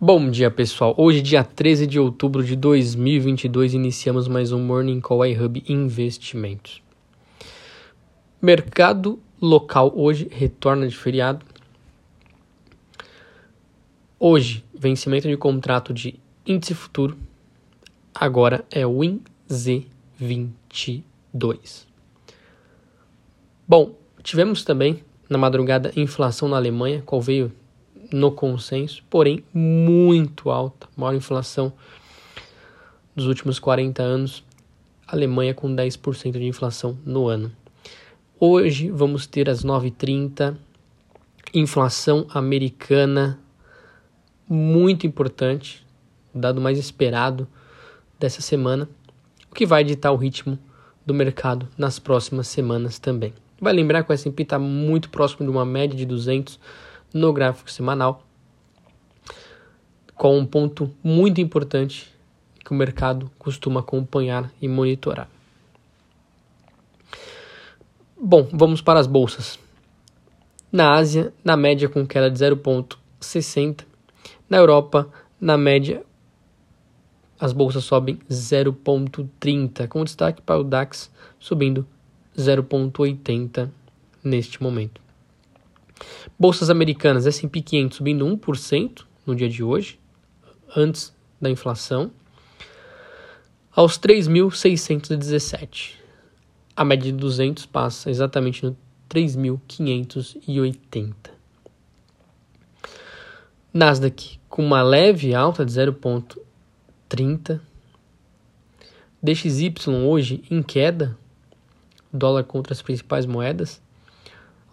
Bom dia, pessoal. Hoje, dia 13 de outubro de 2022, iniciamos mais um Morning Call iHub Investimentos. Mercado local hoje retorna de feriado. Hoje, vencimento de contrato de índice futuro. Agora é o INZ22. Bom, tivemos também na madrugada inflação na Alemanha, qual veio no consenso, porém muito alta, maior inflação dos últimos 40 anos. Alemanha com 10% de inflação no ano. Hoje vamos ter às 9h30 inflação americana muito importante, dado mais esperado dessa semana, o que vai ditar o ritmo do mercado nas próximas semanas também. Vai lembrar que o S&P está muito próximo de uma média de 200 no gráfico semanal, com um ponto muito importante que o mercado costuma acompanhar e monitorar. Bom, vamos para as bolsas. Na Ásia, na média com queda de 0,60. Na Europa, na média, as bolsas sobem 0,30, com destaque para o DAX subindo 0,80 neste momento. Bolsas americanas, S&P 500 subindo 1% no dia de hoje, antes da inflação, aos 3.617. A média de 200 passa exatamente no 3.580. Nasdaq com uma leve alta de 0,30. DXY hoje em queda, dólar contra as principais moedas,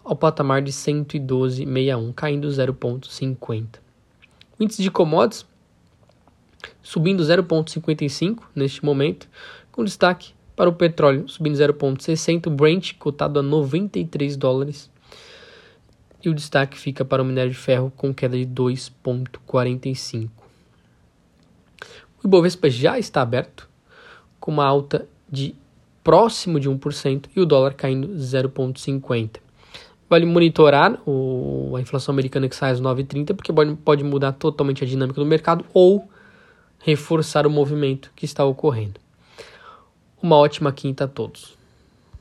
ao patamar de 112,61, caindo 0,50. O índice de commodities subindo 0,55 neste momento, com destaque para o petróleo subindo 0,60, o Brent cotado a 93 dólares. E o destaque fica para o minério de ferro com queda de 2,45. O Ibovespa já está aberto, com uma alta de próximo de 1% e o dólar caindo 0,50. Vale monitorar o, a inflação americana que sai às 9h30, porque pode, pode mudar totalmente a dinâmica do mercado ou reforçar o movimento que está ocorrendo. Uma ótima quinta a todos.